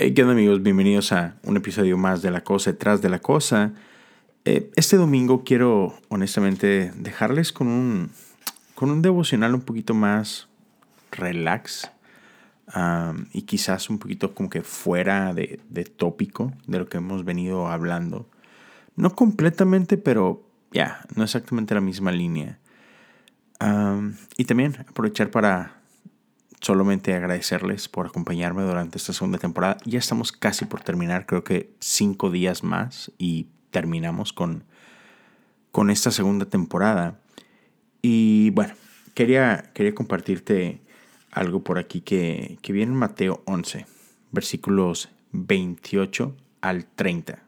Hey, ¿Qué amigos? Bienvenidos a un episodio más de La Cosa detrás de la Cosa. Eh, este domingo quiero honestamente dejarles con un, con un devocional un poquito más relax y quizás un poquito como que fuera de, de, tópico de lo que hemos venido hablando. No completamente, pero ya, no exactamente la misma línea. Y también aprovechar para solamente agradecerles por acompañarme durante esta segunda temporada. Ya estamos casi por terminar, creo que cinco días más y terminamos con, con esta segunda temporada. Y bueno, quería, quería compartirte algo por aquí que, que viene en Mateo 11, versículos 28 al 30.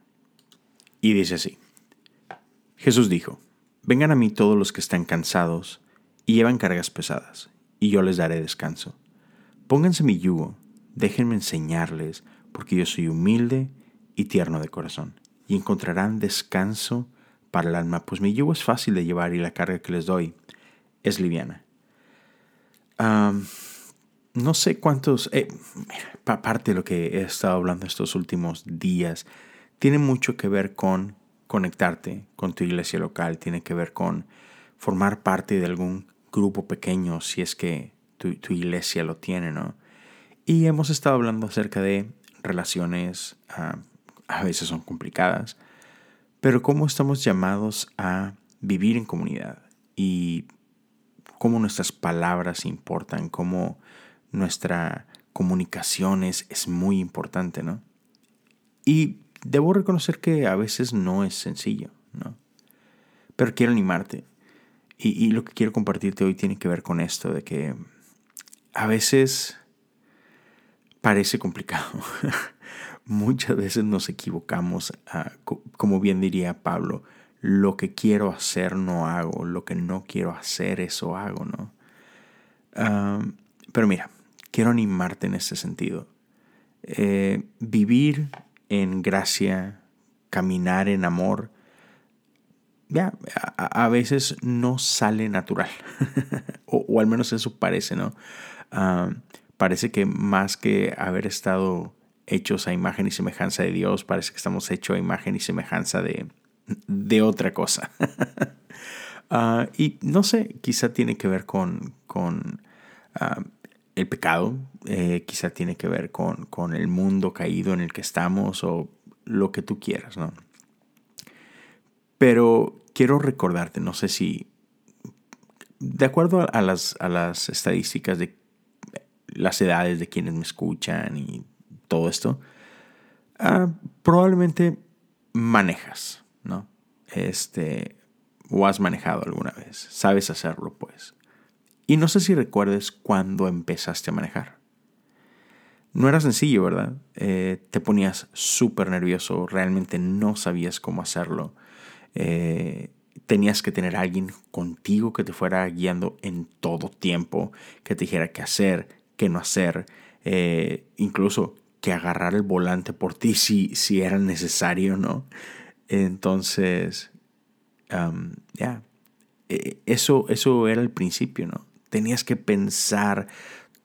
Y dice así, Jesús dijo, vengan a mí todos los que están cansados y llevan cargas pesadas, y yo les daré descanso. Pónganse mi yugo, déjenme enseñarles, porque yo soy humilde y tierno de corazón, y encontrarán descanso para el alma, pues mi yugo es fácil de llevar y la carga que les doy es liviana. no sé cuántos, eh, aparte de lo que he estado hablando estos últimos días, tiene mucho que ver con conectarte con tu iglesia local, tiene que ver con formar parte de algún grupo pequeño, si es que tu, iglesia lo tiene, ¿no? Y hemos estado hablando acerca de relaciones, ah, a veces son complicadas, pero cómo estamos llamados a vivir en comunidad y cómo nuestras palabras importan, cómo nuestra comunicación es, muy importante, ¿no? Y debo reconocer que a veces no es sencillo, ¿no? Pero quiero animarte. Y, lo que quiero compartirte hoy tiene que ver con esto, de que a veces parece complicado. Muchas veces nos equivocamos, ah, como bien diría Pablo, lo que quiero hacer no hago, lo que no quiero hacer eso hago, ¿no? pero mira, quiero animarte en ese sentido. Eh, vivir en gracia, caminar en amor, ya, a, veces no sale natural, o, al menos eso parece, ¿no? Parece que más que haber estado hechos a imagen y semejanza de Dios, parece que estamos hechos a imagen y semejanza de, de otra cosa. Ah, y no sé, quizá tiene que ver con, con el pecado, eh, quizá tiene que ver con, con el mundo caído en el que estamos o lo que tú quieras, ¿no? Pero quiero recordarte, no sé si, de acuerdo a las, a las estadísticas de las edades de quienes me escuchan y todo esto, ah, probablemente manejas, ¿no? Este, o has manejado alguna vez, sabes hacerlo, pues. Y no sé si recuerdes cuándo empezaste a manejar. No era sencillo, ¿verdad? Eh, te ponías súper nervioso, realmente no sabías cómo hacerlo. Eh, tenías que tener a alguien contigo que te fuera guiando en todo tiempo, que te dijera qué hacer, que no hacer, eh, incluso que agarrar el volante por ti si, si era necesario, ¿no? Entonces, ya, e, eso, eso era el principio, ¿no? Tenías que pensar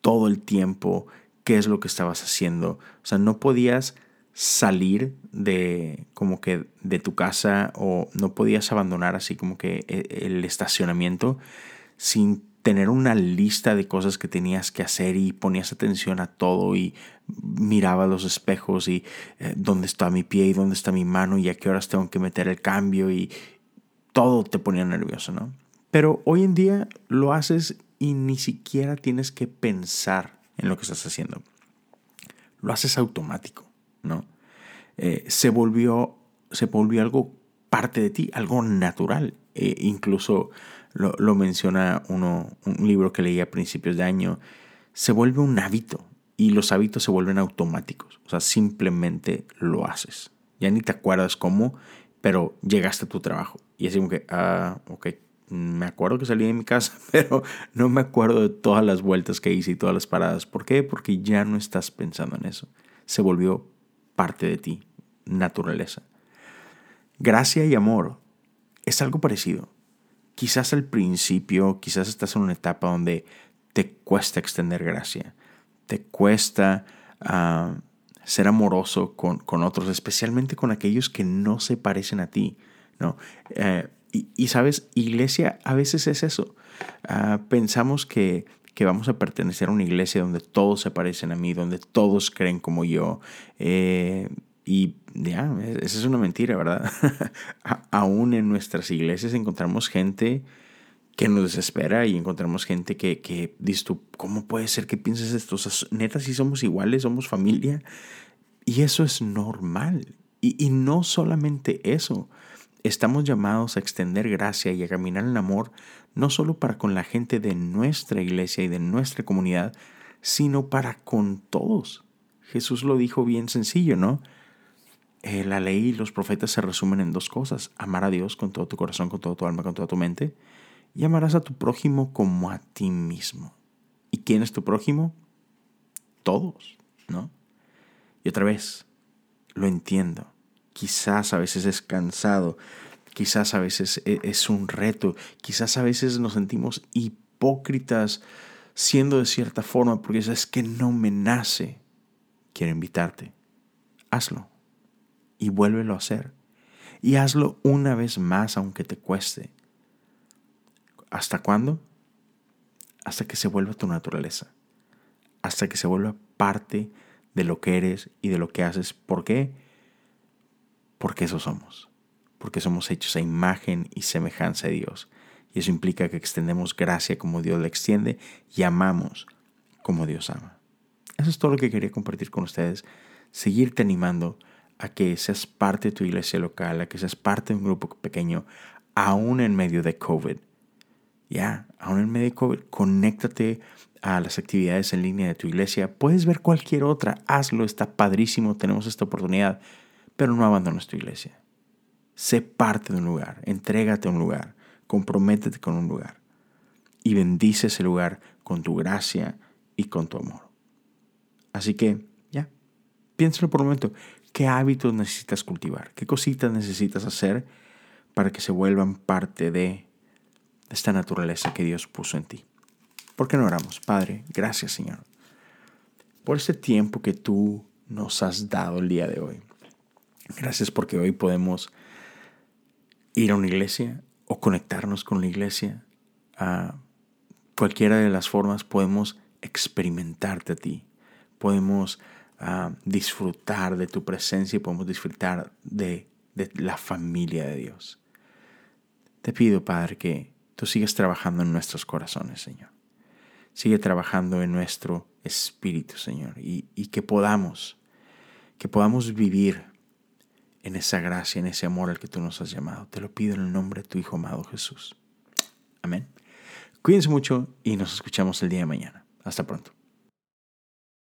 todo el tiempo qué es lo que estabas haciendo. O sea, no podías salir de como que de tu casa o no podías abandonar así como que e, el estacionamiento sin tener una lista de cosas que tenías que hacer y ponías atención a todo y miraba los espejos y eh, dónde está mi pie y dónde está mi mano y a qué horas tengo que meter el cambio y todo te ponía nervioso, ¿no? Pero hoy en día lo haces y ni siquiera tienes que pensar en lo que estás haciendo. Lo haces automático, ¿no? Eh, se, volvió, se volvió algo parte de ti, algo natural. E incluso lo, menciona uno, un libro que leí a principios de año, se vuelve un hábito y los hábitos se vuelven automáticos. O sea, simplemente lo haces. Ya ni te acuerdas cómo, pero llegaste a tu trabajo. Y así como que, ah, ok, me acuerdo que salí de mi casa, pero no me acuerdo de todas las vueltas que hice y todas las paradas. ¿Por qué? Porque ya no estás pensando en eso. Se volvió parte de ti, naturaleza. Gracia y amor es algo parecido quizás al principio, quizás estás en una etapa donde te cuesta extender gracia, te cuesta ah, ser amoroso con, con, otros, especialmente con aquellos que no se parecen a ti. ¿no? Eh, y, sabes, iglesia a veces es eso. Ah, pensamos que, que, vamos a pertenecer a una iglesia donde todos se parecen a mí, donde todos creen como yo. Eh, y ya, esa es una mentira, ¿verdad? Aún en nuestras iglesias encontramos gente que nos desespera y encontramos gente que, que dices tú, ¿cómo puede ser que pienses esto? Neta, si somos iguales, somos familia. Y eso es normal. Y, y no solamente eso. Estamos llamados a extender gracia y a caminar en amor, no solo para con la gente de nuestra iglesia y de nuestra comunidad, sino para con todos. Jesús lo dijo bien sencillo, ¿no? Eh, la ley y los profetas se resumen en dos cosas. Amar a Dios con todo tu corazón, con todo tu alma, con toda tu mente. Y amarás a tu prójimo como a ti mismo. ¿Y quién es tu prójimo? Todos, ¿no? Y otra vez, lo entiendo. Quizás a veces es cansado, quizás a veces e, es un reto, quizás a veces nos sentimos hipócritas siendo de cierta forma porque es que no me nace. Quiero invitarte. Hazlo y vuélvelo a hacer. Y hazlo una vez más aunque te cueste. ¿Hasta cuándo? Hasta que se vuelva tu naturaleza. Hasta que se vuelva parte de lo que eres y de lo que haces. ¿Por qué? Porque eso somos. Porque somos hechos a imagen y semejanza de Dios. Y eso implica que extendemos gracia como Dios la extiende y amamos como Dios ama. Eso es todo lo que quería compartir con ustedes. Seguirte animando a que seas parte de tu iglesia local, a que seas parte de un grupo pequeño, aún en medio de COVID. Ya, aún en medio de COVID, conéctate a las actividades en línea de tu iglesia. Puedes ver cualquier otra, hazlo, está padrísimo, tenemos esta oportunidad, pero no abandones tu iglesia. Sé parte de un lugar, entrégate a un lugar, comprométete con un lugar y bendice ese lugar con tu gracia y con tu amor. Así que, piénsalo por un momento. ¿Qué hábitos necesitas cultivar? ¿Qué cositas necesitas hacer para que se vuelvan parte de esta naturaleza que Dios puso en ti? ¿Por qué no oramos? Padre, gracias Señor por este tiempo que tú nos has dado el día de hoy. Gracias porque hoy podemos ir a una iglesia o conectarnos con la iglesia. A cualquiera de las formas podemos experimentarte a ti. Podemos disfrutar de tu presencia y podemos disfrutar de, de la familia de Dios. Te pido, Padre, que tú sigas trabajando en nuestros corazones, Señor. Sigue trabajando en nuestro espíritu, Señor, y, y, que podamos, que podamos vivir en esa gracia, en ese amor al que tú nos has llamado. Te lo pido en el nombre de tu Hijo amado Jesús. Amén. Cuídense mucho y nos escuchamos el día de mañana. Hasta pronto.